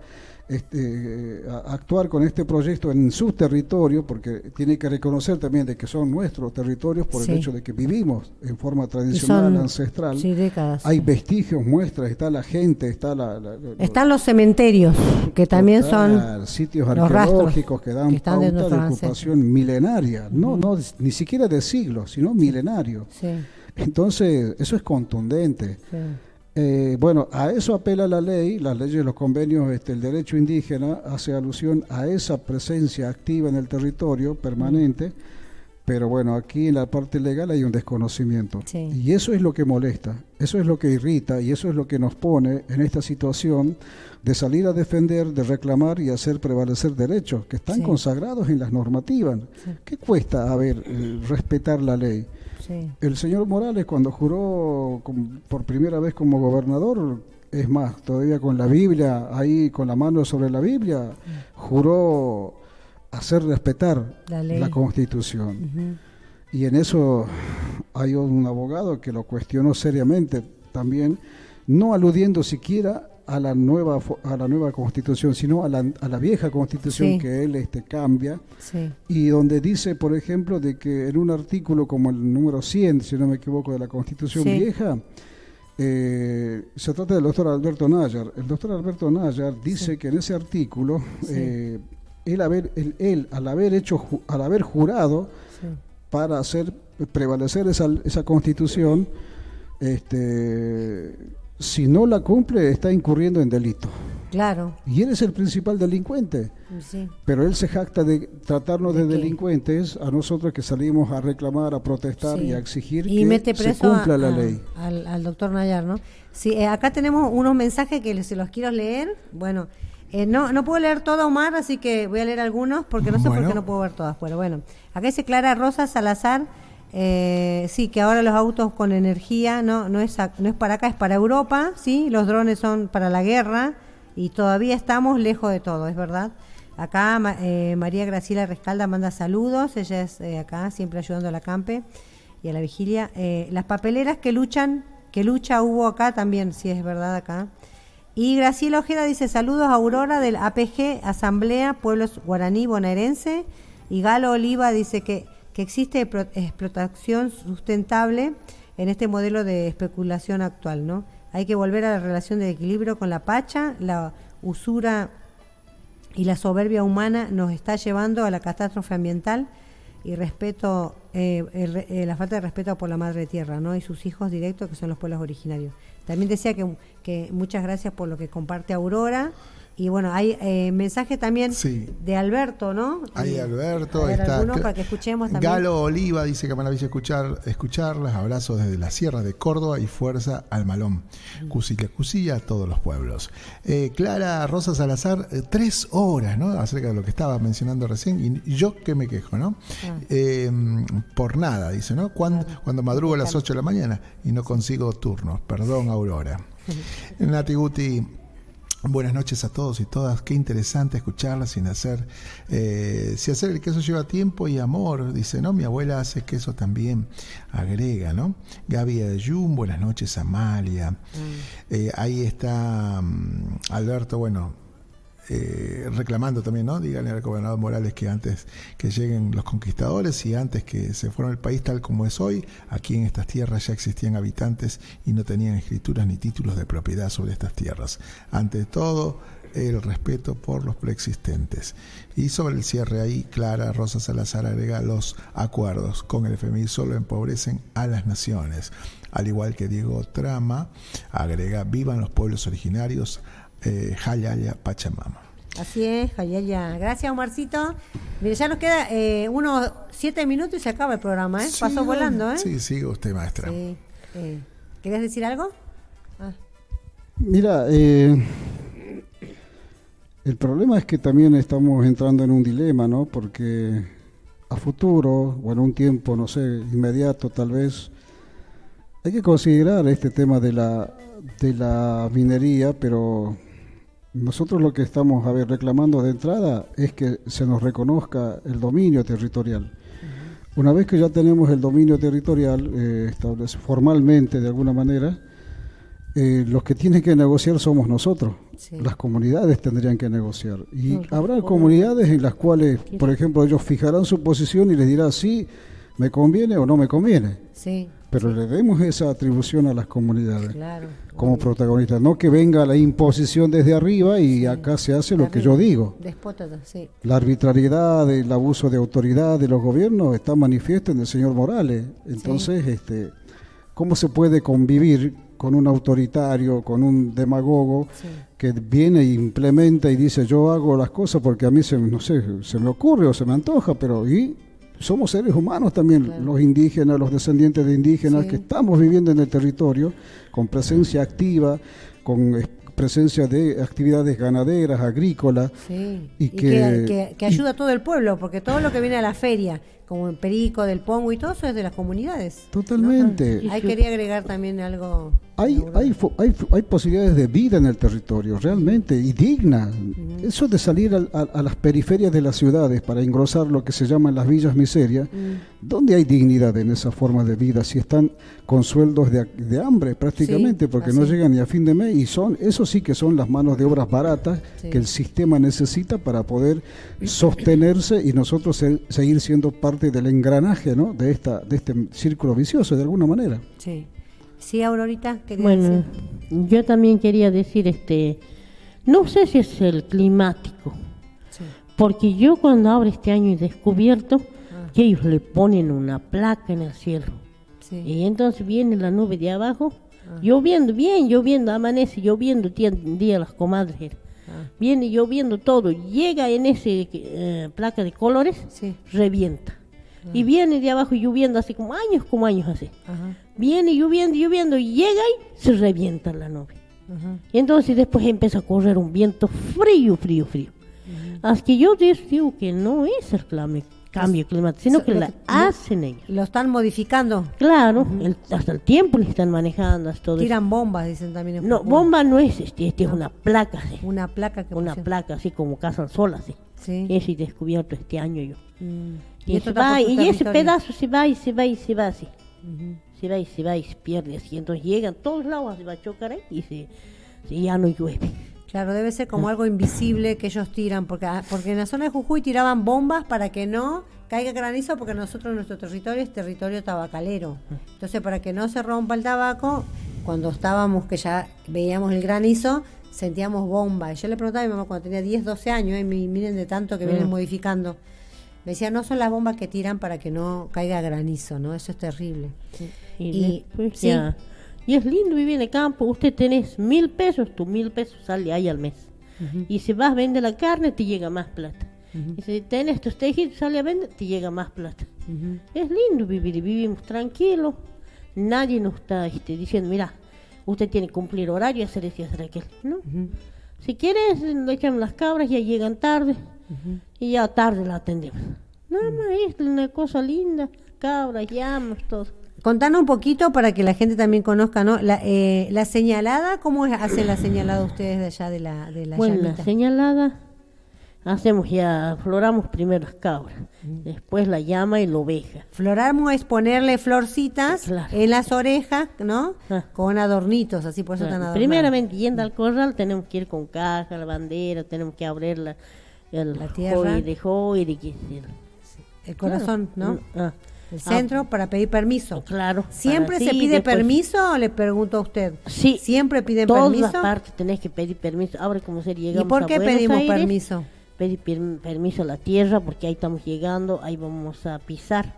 este, actuar con este proyecto en su territorio, porque tiene que reconocer también de que son nuestros territorios por el hecho de que vivimos en forma tradicional, ancestral. Hay vestigios, muestras, está la gente, está la... Están los cementerios, que también son sitios arqueológicos que dan pauta de ocupación milenaria, no, no ni siquiera de siglos, sino milenario. Entonces, eso es contundente. Eh, bueno, a eso apela la ley, las leyes de los convenios, este, el derecho indígena hace alusión a esa presencia activa en el territorio permanente, pero bueno, aquí en la parte legal hay un desconocimiento. Y eso es lo que molesta, eso es lo que irrita y eso es lo que nos pone en esta situación de salir a defender, de reclamar y hacer prevalecer derechos que están consagrados en las normativas. ¿Qué cuesta, a ver, eh, respetar la ley? El señor Morales cuando juró por primera vez como gobernador, es más, todavía con la Biblia, ahí con la mano sobre la Biblia, juró hacer respetar la, Constitución. Y en eso hay un abogado que lo cuestionó seriamente también, no aludiendo siquiera a la nueva a la nueva constitución sino a la, a la vieja constitución que él este cambia. Y donde dice por ejemplo de que en un artículo como el número 100 si no me equivoco de la constitución vieja eh, se trata del doctor Alberto Nayar. El doctor Alberto Nayar dice que en ese artículo eh, él haber él, al haber hecho al haber jurado para hacer prevalecer esa, esa constitución este si no la cumple está incurriendo en delito. Claro. Y él es el principal delincuente. Sí. Pero él se jacta de tratarnos de, delincuentes a nosotros que salimos a reclamar, a protestar y a exigir que se cumpla la ley. Al, doctor Nayar, ¿no? Sí, eh, acá tenemos unos mensajes que se los quiero leer. Bueno, eh, no, no puedo leer todo, Omar, así que voy a leer algunos porque no sé por qué no puedo ver todas. Pero bueno, acá dice Clara Rosa Salazar. Eh, sí, que ahora los autos con energía no, no, es, no es para acá, es para Europa, sí, los drones son para la guerra y todavía estamos lejos de todo, es verdad. Acá eh, María Graciela Rescalda manda saludos, ella es eh, acá siempre ayudando a la campe y a la vigilia. Las papeleras que luchan, que lucha hubo acá también, si es verdad acá. Y Graciela Ojeda dice saludos a Aurora del APG Asamblea Pueblos Guaraní Bonaerense. Y Galo Oliva dice que, que existe explotación sustentable en este modelo de especulación actual, ¿no? Hay que volver a la relación de equilibrio con la pacha, la usura y la soberbia humana nos está llevando a la catástrofe ambiental y respeto, eh, eh, la falta de respeto por la madre tierra ¿no? y sus hijos directos que son los pueblos originarios. También decía que, que muchas gracias por lo que comparte Aurora y bueno, hay eh, mensaje también de Alberto, ¿no? Hay Alberto, está. para que escuchemos también. Galo Oliva dice que maravilla escuchar, escucharlas. Abrazos desde la Sierra de Córdoba y fuerza al malón. Cusilla, cusilla a todos los pueblos. Eh, Clara Rosa Salazar, eh, tres horas, ¿no? Acerca de lo que estaba mencionando recién. Y yo que me quejo, ¿no? Ah. Em, por nada, dice, ¿no? Cuando, cuando madrugo a las 8 de la mañana y no consigo turnos. Perdón, Aurora. <laughs> Nati Guti Buenas noches a todos y todas. Qué interesante escucharla sin hacer. Eh, si hacer el queso lleva tiempo y amor, dice, ¿no? Mi abuela hace queso también, agrega, ¿no? Gaby Ayun, buenas noches, Amalia. Mm. Eh, ahí está mm, Alberto, bueno, eh, reclamando también, ¿no? Díganle al gobernador Morales que antes que lleguen los conquistadores y antes que se fueran el país tal como es hoy, aquí en estas tierras ya existían habitantes y no tenían escrituras ni títulos de propiedad sobre estas tierras. Ante todo, el respeto por los preexistentes. Y sobre el cierre ahí, Clara Rosa Salazar agrega los acuerdos con el FMI solo empobrecen a las naciones. Al igual que Diego Trama, agrega, vivan los pueblos originarios, eh, Jayaya Pachamama. Así es, Jayaya. Gracias, Omarcito. Mire, ya nos queda eh, unos siete minutos y se acaba el programa, ¿eh? Pasó volando, ¿eh? Sí, sigue usted, maestra. Sí. Eh, ¿Querías decir algo? Ah. Mira, eh, el problema es que también estamos entrando en un dilema, ¿no? Porque a futuro, bueno, un tiempo, no sé, inmediato tal vez, hay que considerar este tema de la, de la minería, pero nosotros lo que estamos a ver, reclamando de entrada es que se nos reconozca el dominio territorial. Una vez que ya tenemos el dominio territorial eh, establecido formalmente de alguna manera, eh, los que tienen que negociar somos nosotros. Las comunidades tendrían que negociar. Y habrá comunidades en las cuales, por ejemplo, ellos fijarán su posición y les dirá si me conviene o no me conviene. Sí pero le demos esa atribución a las comunidades como protagonistas, no que venga la imposición desde arriba y acá se hace lo que yo digo. sí. La arbitrariedad, el abuso de autoridad de los gobiernos está manifiesto en el señor Morales. Entonces, este, ¿cómo se puede convivir con un autoritario, con un demagogo que viene e implementa y dice yo hago las cosas porque a mí se, no sé, se me ocurre o se me antoja, pero ¿y somos seres humanos también, los indígenas, los descendientes de indígenas que estamos viviendo en el territorio, con presencia activa, con presencia de actividades ganaderas, agrícolas. Y, que, que, ayuda a todo el pueblo, porque todo lo que viene a la feria, como el perico, del pongo y todo eso es de las comunidades. Totalmente. Ahí quería agregar también algo hay, hay, hay, hay, posibilidades de vida en el territorio, realmente, y digna. Eso de salir a, las periferias de las ciudades para engrosar lo que se llaman las villas miserias, ¿dónde hay dignidad en esa forma de vida? Si están con sueldos de, hambre prácticamente, porque no llegan ni a fin de mes, y son, eso sí que son las manos de obras baratas que el sistema necesita para poder sostenerse y nosotros seguir siendo parte del engranaje ¿no? de, esta, de este círculo vicioso, de alguna manera. Sí. Sí, Aurorita, quería bueno, yo también quería decir, este, no sé si es el climático, porque yo cuando abro este año he descubierto ah. que ellos le ponen una placa en el cielo. Y entonces viene la nube de abajo Ah. Lloviendo, bien lloviendo, amanece lloviendo, día las comadres. Ah. Viene lloviendo todo, llega en ese eh, placa de colores, revienta. Y viene de abajo lloviendo así como años, como años así. Viene lloviendo, lloviendo, y llega y se revienta la nube. Y entonces después empieza a correr un viento frío, frío, frío. Así que yo digo que no es el cambio climático, sino que la hacen ellos. Lo están modificando. Claro, hasta el tiempo le están manejando. Hasta todo Tiran bombas, dicen también. no, bomba no es, este, este es una placa. Una placa que Una placa, así como casa al sol, así. Sí. Ese descubierto este año yo. Mm. Y, y, ese pedazo se va y se va y se va así. Se va y se va y se pierde así. Entonces llegan todos lados, se va a chocar ahí y se, ya no llueve. Claro, debe ser como algo invisible que ellos tiran, porque, ah, porque en la zona de Jujuy tiraban bombas para que no caiga granizo, porque nosotros nuestro territorio es territorio tabacalero. Entonces, para que no se rompa el tabaco, cuando estábamos, que ya veíamos el granizo, sentíamos bombas. Yo le preguntaba a mi mamá cuando tenía 10, 12 años, y miren de tanto que vienen mm. modificando. Me decía, no son las bombas que tiran para que no caiga granizo, ¿no? Eso es terrible. Y, ¿sí? Y es lindo vivir en el campo. Usted tenés mil pesos, tu mil pesos sale ahí al mes. Y si vas a vender la carne, te llega más plata. Y si tenés tus tejidos, sale a vender, te llega más plata. Es lindo vivir, vivimos tranquilos. Nadie nos está este, diciendo, mira, usted tiene que cumplir horario, hacer esto y hacer aquello. ¿no? Si quieres, le echan las cabras, ya llegan tarde. Y ya tarde la atendemos. Nada más es una cosa linda. Cabras, llamas, todo. Contanos un poquito para que la gente también conozca, ¿no? La, eh, la señalada, ¿cómo es, hacen la señalada ustedes de allá de la de la Bueno, la señalada hacemos ya, floramos primero las cabras, después la llama y la oveja. Floramos es ponerle florcitas en las orejas, ¿no? Ah. Con adornitos, así por eso están adornadas. Primeramente, yendo al corral, tenemos que ir con caja, la bandera, tenemos que abrir la, el la tierra. de joy, el corazón, ¿no? Ah. El centro para pedir permiso. Claro. ¿Siempre se pide permiso le pregunto a usted? Sí. ¿Siempre piden permiso? Todas partes tenés que pedir permiso. Ahora como se llegamos ¿Y por qué pedimos permiso? Pedir permiso a la tierra porque ahí estamos llegando, ahí vamos a pisar.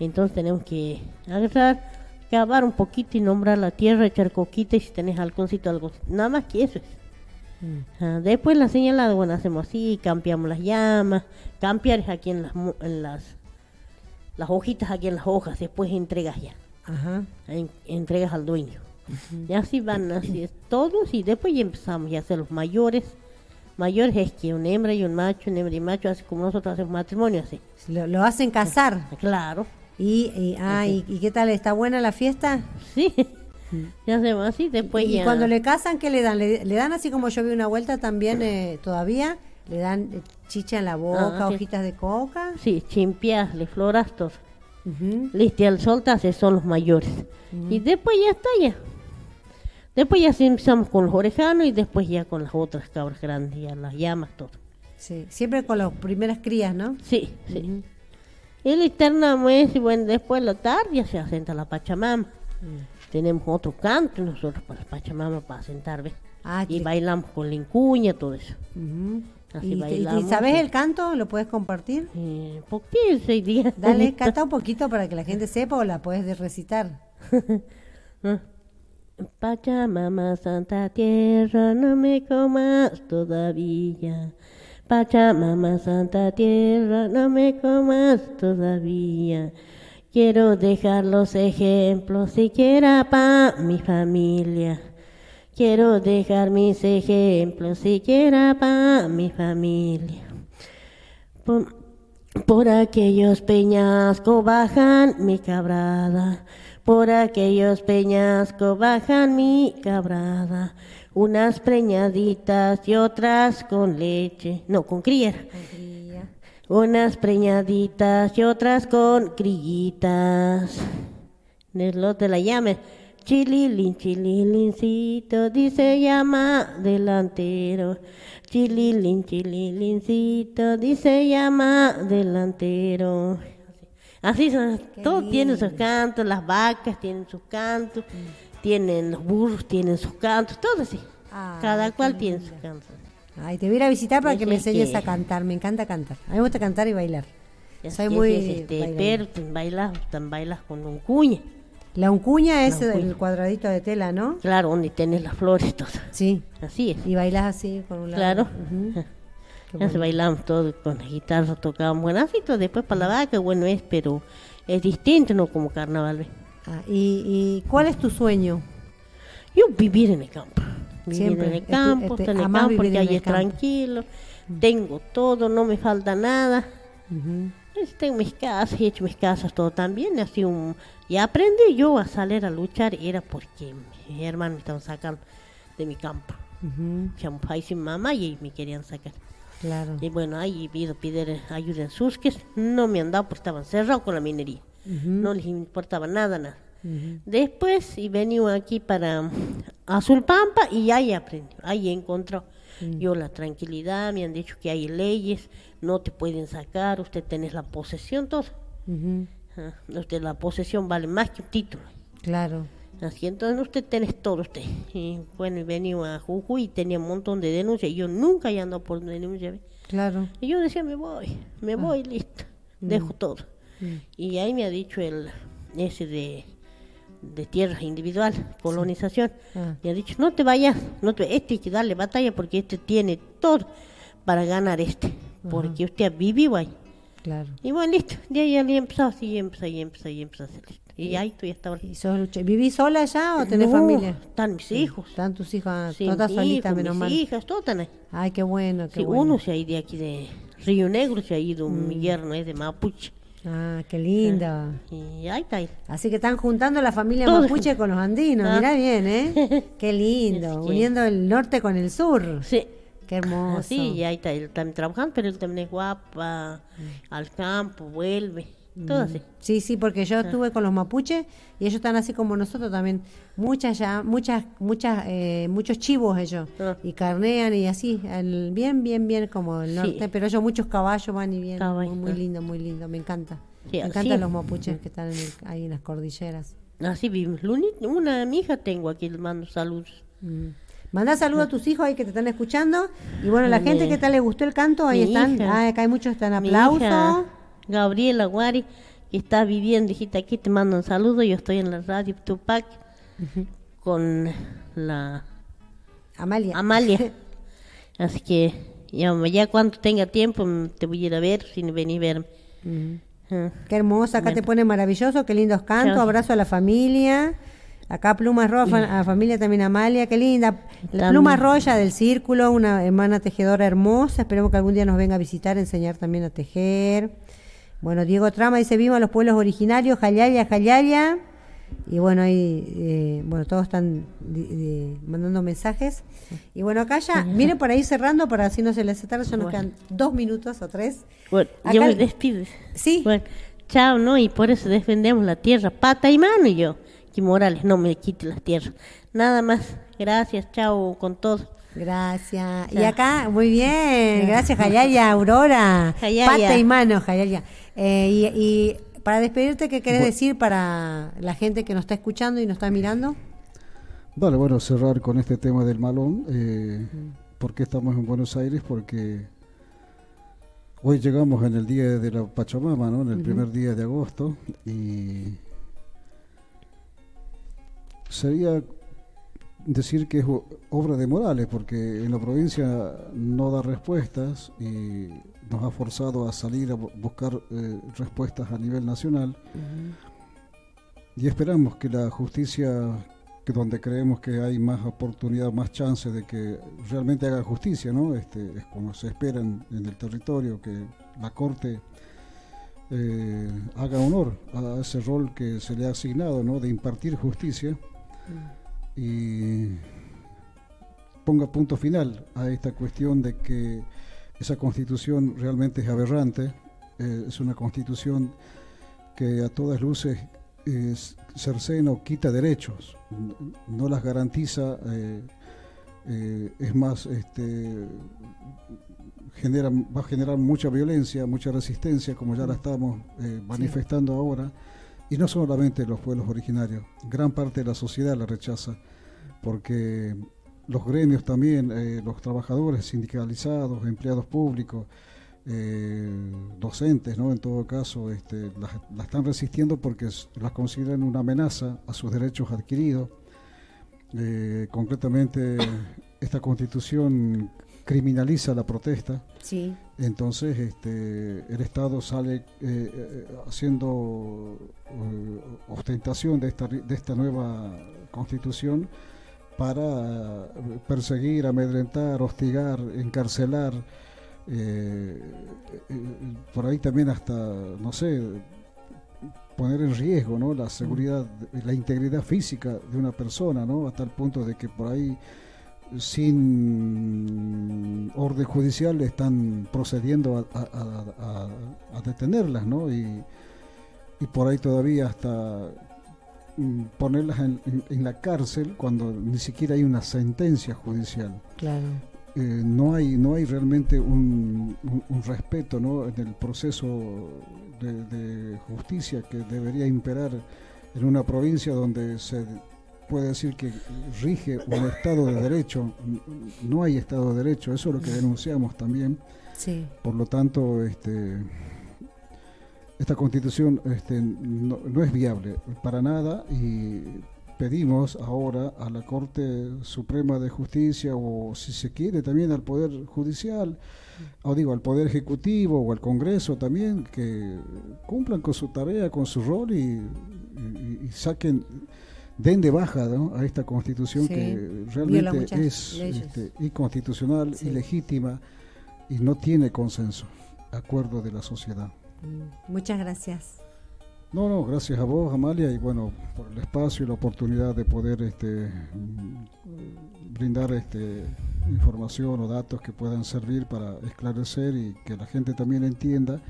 Entonces tenemos que agarrar, cavar un poquito y nombrar la tierra, echar coquita y si tenés halconcito, algo. Nada más que eso es. Después la señalada, bueno, hacemos así, cambiamos las llamas, cambiar es aquí en las, en las las hojitas aquí en las hojas, después entregas ya. Ajá. entregas al dueño. Y así van, así es todos, y después ya empezamos ya a hacer los mayores. Mayores es que una hembra y un macho, una hembra y macho, así como nosotros hacemos matrimonio, así. Lo, hacen casar. Claro. Y, y, ah, y, qué tal? ¿Está buena la fiesta? Sí. Ya hacemos así, después y, ya... Y cuando le casan, ¿qué le dan? ¿Le, dan así como yo vi una vuelta también eh, todavía? Le dan eh, chicha en la boca, ah, hojitas de coca. Sí, chimpias, le floras todo. Uh al soltas, son los mayores. Y después ya está ya. Después ya empezamos con los orejanos y después ya con las otras cabras grandes, ya las llamas, todo. Sí, siempre con las primeras crías, ¿no? Sí, sí. Y la eterna y bueno, después de la tarde ya se asenta la Pachamama. Mm. Tenemos otro canto nosotros para Pachamama para sentar, ¿ves? Ah, y bailamos con la incuña, todo eso. ¿Y, sabes el canto? ¿Lo puedes compartir? Eh, qué seis días. Dale, canta un poquito para que la gente <laughs> sepa o la puedes recitar. Ah. Pachamama, Santa Tierra, no me comas todavía. Pachamama, Santa Tierra, no me comas todavía. Quiero dejar los ejemplos siquiera para mi familia. Quiero dejar mis ejemplos siquiera para mi familia. Por, aquellos peñascos bajan mi cabrada. Por aquellos peñascos bajan mi cabrada. Unas preñaditas y otras con leche. No, con cría. Unas preñaditas y otras con crillitas. lo te la llame. Chililín, chililincito, dice llama delantero. Chililín, chililincito, dice llama delantero. Así son, todos tienen sus cantos, las vacas tienen sus cantos, tienen los burros, tienen sus cantos, todo así. Cada cual tiene sus cantos. Ay, te voy a ir a visitar para que me enseñes a cantar, me encanta cantar. A mí me gusta cantar y bailar. Soy muy... Este, pero bailas, bailas con un cuña. La uncuña es el cuadradito de tela, ¿no? Claro, donde tenés las flores todas. Sí. Así es. Y bailas así con un lado. Claro. <laughs> Ya se bailamos todo con la guitarra, tocaban buenas y todo. Después para la vaca, bueno es, pero es distinto, no como carnaval. Ah, ¿y, cuál es tu sueño? Yo vivir en el campo. Vivir en el campo, estar en el campo, porque ahí es tranquilo. Mm. Tengo todo, no me falta nada. Tengo mis casas, he hecho mis casas todo también. Así un... Y aprendí yo a salir a luchar, era porque mis hermanos me estaban sacando de mi campo. Uh -huh. sin mamá y me querían sacar. Y bueno, ahí pido pedir ayuda en Susques, no me han dado porque estaban cerrados con la minería. No les importaba nada, nada. Después y venido aquí para Azul Pampa y ahí aprendí, ahí encontró yo la tranquilidad, me han dicho que hay leyes, no te pueden sacar, usted tenés la posesión, todo. Ah, usted la posesión vale más que un título. Claro. Así entonces usted tenés todo usted. Y bueno, y venía a Jujuy y tenía un montón de denuncias. Y yo nunca he andado por denuncia. Claro. Y yo decía, me voy, me ah. voy, listo. Mm. Dejo todo. Mm. Y ahí me ha dicho el ese de, de tierra individual, colonización. Ah. Me ha dicho, no te vayas, no te, este hay que darle batalla porque este tiene todo para ganar este. Porque usted ha vivido ahí. Claro. Y bueno, listo. De ahí ya empezó así, empezó, y empezó, y empezó a hacer listo. Y ahí estoy hasta ahora. ¿Y ¿Vivís sola ya o tenés familia? Están mis hijos. Están tus hijas, todas solitas, menos mis hijas, todas están ahí. Ay, qué bueno, qué sí, bueno. uno se ha ido de aquí de Río Negro, se ha ido, mm. mi yerno es de Mapuche. Ah, qué linda. Ah, y ahí está. Ahí. Así que están juntando la familia mapuche con los andinos, ah. mirá bien, ¿eh? <laughs> Qué lindo, uniendo el norte con el sur. Sí. Qué hermoso. Sí, y ahí está, él también trabajando, pero él también es guapa, mm. al campo, vuelve. Todo así. Sí, sí, porque yo ah. estuve con los mapuches y ellos están así como nosotros también. Muchas ya, muchas, muchas, eh, muchos chivos ellos. Ah. Y carnean y así, el, bien, bien, bien como el norte. Pero ellos muchos caballos van y bien. Muy, lindo, muy lindo, me encanta. me encantan los mapuches que están ahí en las cordilleras. Así vivimos. Una mi hija tengo aquí, le mando saludos. Mm. Manda saludos a tus hijos ahí que te están escuchando. Y bueno, la gente que tal le gustó el canto, ahí están. Ah, acá hay muchos están aplausos. Gabriela Guari, que está viviendo, dijiste aquí te mando un saludo, yo estoy en la radio Tupac con la Amalia. Amalia. <laughs> Así que ya, ya cuando tenga tiempo te voy a ir a ver, sin venir a verme. Ah. Qué hermosa, acá te pone maravilloso, qué lindos cantos, abrazo a la familia. Acá Pluma Roja, a la familia también Amalia, qué linda. La Pluma Roya del Círculo, una hermana tejedora hermosa. Esperemos que algún día nos venga a visitar, enseñar también a tejer. Bueno, Diego Trama dice, viva los pueblos originarios, Jayaya, Jayaya. Y bueno, ahí, eh, bueno, todos están mandando mensajes. Y bueno, acá ya, <laughs> miren por ahí cerrando para así no se les tarde, ya nos quedan dos minutos o tres. Bueno, yo me despido. Sí. Bueno, chao, ¿no? Y por eso defendemos la tierra, pata y mano y yo. Que Morales no me quite la tierra. Nada más. Gracias, chao con todo. Gracias. Y acá, muy bien. Gracias, Jayaya, Aurora. Pata y mano, Jayaya. Eh, y, para despedirte, ¿qué querés decir para la gente que nos está escuchando y nos está mirando? Vale, bueno, cerrar con este tema del malón. Eh, ¿Por qué estamos en Buenos Aires? Porque hoy llegamos en el día de la Pachamama, ¿no? En el primer día de agosto. Y sería decir que es obra de Morales, porque en la provincia no da respuestas y nos ha forzado a salir a buscar eh, respuestas a nivel nacional. Y esperamos que la justicia, que donde creemos que hay más oportunidad, más chance de que realmente haga justicia, ¿no? Este, es como se espera en, el territorio, que la Corte eh, haga honor a ese rol que se le ha asignado, ¿no? De impartir justicia y ponga punto final a esta cuestión de que esa constitución realmente es aberrante, eh, es una constitución que a todas luces es, cercena o quita derechos, no las garantiza, eh, eh, es más, este, genera, va a generar mucha violencia, mucha resistencia, como ya la estamos manifestando ahora. Y no solamente los pueblos originarios, gran parte de la sociedad la rechaza, porque los gremios también, eh, los trabajadores sindicalizados, empleados públicos, eh, docentes, ¿no? En todo caso, este, las, están resistiendo porque las consideran una amenaza a sus derechos adquiridos. Eh, concretamente, <coughs> esta constitución criminaliza la protesta. Sí. Entonces, este, el Estado sale eh, haciendo ostentación de esta, de esta nueva constitución para perseguir, amedrentar, hostigar, encarcelar, eh, eh, por ahí también hasta, no sé, poner en riesgo ¿no? la seguridad, la integridad física de una persona, ¿no? hasta el punto de que por ahí sin orden judicial están procediendo a, detenerlas, ¿no? Y, por ahí todavía hasta ponerlas en, en, la cárcel cuando ni siquiera hay una sentencia judicial. Claro. Eh, no hay no hay realmente un, respeto ¿no? en el proceso de, justicia que debería imperar en una provincia donde se puede decir que rige un Estado de Derecho. No hay Estado de Derecho, eso es lo que denunciamos también. Sí. Por lo tanto, este, esta constitución este, no, no es viable para nada y pedimos ahora a la Corte Suprema de Justicia o si se quiere también al Poder Judicial, o digo al Poder Ejecutivo o al Congreso también, que cumplan con su tarea, con su rol y, saquen, den de baja a esta constitución que realmente es este, inconstitucional, ilegítima y no tiene consenso, acuerdo de la sociedad. Mm, muchas gracias. No, no, gracias a vos, Amalia, y bueno, por el espacio y la oportunidad de poder este, brindar este, información o datos que puedan servir para esclarecer y que la gente también entienda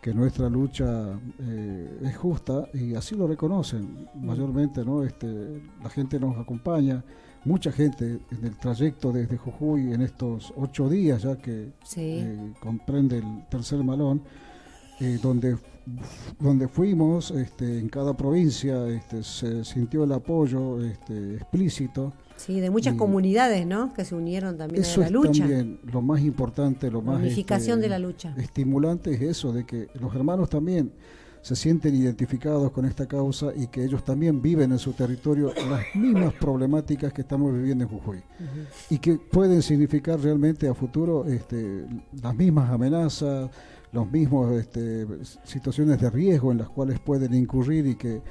que nuestra lucha eh, es justa y así lo reconocen mayormente, ¿no? Este, la gente nos acompaña, mucha gente en el trayecto desde Jujuy en estos ocho días ya que eh, comprende el tercer malón, eh, donde donde fuimos, este, en cada provincia este, se sintió el apoyo este, explícito. Sí, de muchas comunidades, ¿no? Que se unieron también a la lucha. también lo más importante, lo más Unificación de la lucha. estimulante es eso, de que los hermanos también se sienten identificados con esta causa y que ellos también viven en su territorio las mismas problemáticas que estamos viviendo en Jujuy y que pueden significar realmente a futuro este, las mismas amenazas, los mismos este, situaciones de riesgo en las cuales pueden incurrir y que,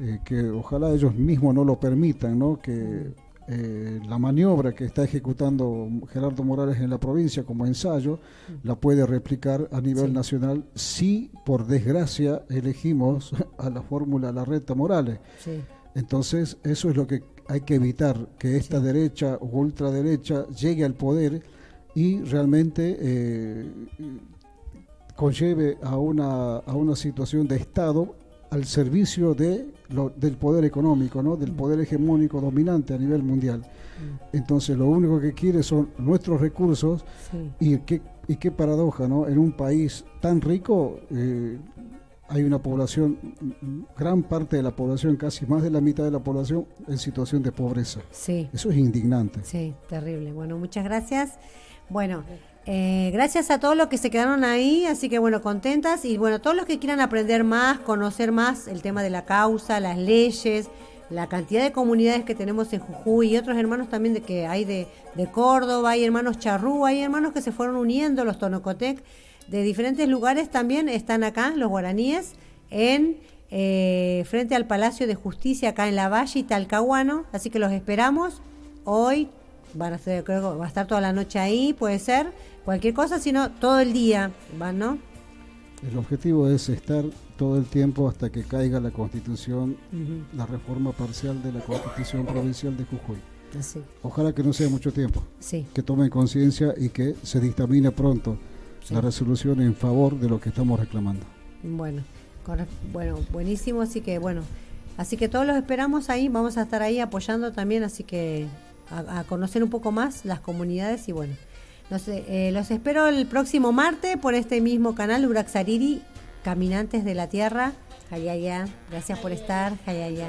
eh, que ojalá ellos mismos no lo permitan, ¿no? que eh, la maniobra que está ejecutando Gerardo Morales en la provincia como ensayo la puede replicar a nivel nacional si por desgracia elegimos a la fórmula Larreta Morales. Entonces eso es lo que hay que evitar, que esta derecha o ultraderecha llegue al poder y realmente eh, conlleve a una, a una situación de Estado al servicio de del poder económico, ¿no? del poder hegemónico dominante a nivel mundial. Mm. Entonces lo único que quiere son nuestros recursos y, qué, y qué paradoja, ¿no? En un país tan rico eh, hay una población, gran parte de la población, casi más de la mitad de la población, en situación de pobreza. Sí. Eso es indignante. Sí, terrible. Bueno, muchas gracias. Bueno. Eh, gracias a todos los que se quedaron ahí, así que bueno, contentas. Y bueno, todos los que quieran aprender más, conocer más el tema de la causa, las leyes, la cantidad de comunidades que tenemos en Jujuy y otros hermanos también de que hay de, Córdoba, hay hermanos charrú, hay hermanos que se fueron uniendo, los tonocotec, de diferentes lugares también están acá, los guaraníes, en eh, frente al Palacio de Justicia acá en La Valle y Talcahuano, así que los esperamos hoy, van a creo va a estar toda la noche ahí, puede ser cualquier cosa, sino todo el día, ¿van, no? El objetivo es estar todo el tiempo hasta que caiga la constitución, la reforma parcial de la constitución provincial de Jujuy. Ojalá que no sea mucho tiempo. Sí. Que tomen conciencia y que se dictamine pronto la resolución en favor de lo que estamos reclamando. Bueno, bueno, buenísimo, así que bueno, así que todos los esperamos ahí, vamos a estar ahí apoyando también, así que a, a conocer un poco más las comunidades y bueno. Los, eh, los espero el próximo martes por este mismo canal, Uraxariri, Caminantes de la Tierra. Hayaya, gracias por estar, Hayaya.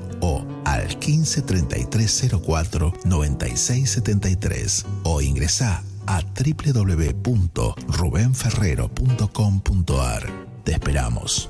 o al 15 3304 9673 o ingresa a www.rubenferrero.com.ar. Te esperamos.